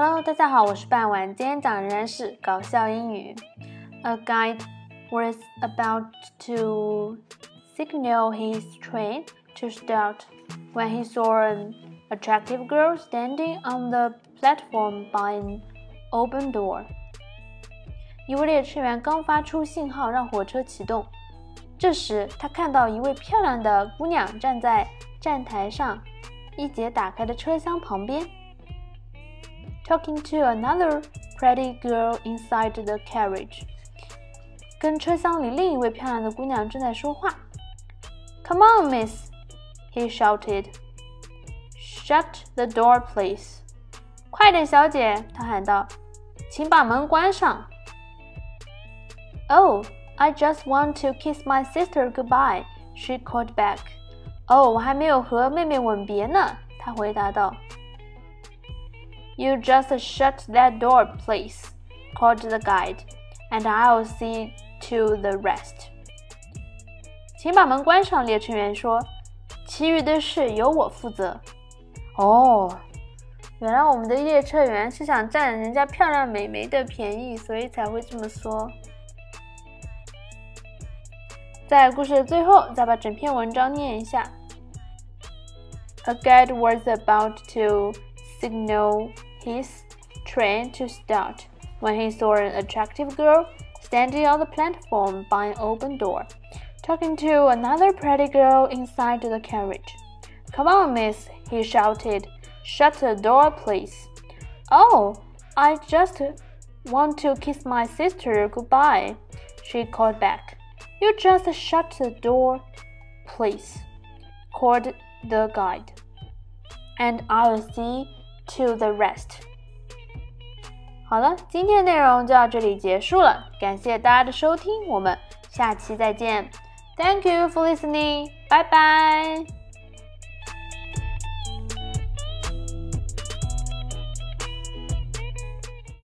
Hello，大家好，我是半晚，今天讲的仍然是搞笑英语。A guide was about to signal his train to start when he saw an attractive girl standing on the platform by an open door. 一位列车员刚发出信号让火车启动，这时他看到一位漂亮的姑娘站在站台上一节打开的车厢旁边。Talking to another pretty girl inside the carriage。跟车厢里另一位漂亮的姑娘正在说话。Come on, miss, he shouted. Shut the door, please. 快点，小姐，他喊道，请把门关上。Oh, I just want to kiss my sister goodbye, she called back. 哦，我还没有和妹妹吻别呢，她回答道。you just shut that door, please, called the guide, and I'll see to the rest. 请把门关上，列车员说。其余的事由我负责。哦，原来我们的列车员是想占人家漂亮美眉的便宜，所以才会这么说。在故事的最后，再把整篇文章念一下。A guide was about to signal his train to start when he saw an attractive girl standing on the platform by an open door, talking to another pretty girl inside the carriage. Come on, miss, he shouted. Shut the door, please. Oh, I just want to kiss my sister goodbye, she called back. You just shut the door, please, called the guide. And I'll see to the rest。好了，今天的内容就到这里结束了，感谢大家的收听，我们下期再见。Thank you for listening，拜拜。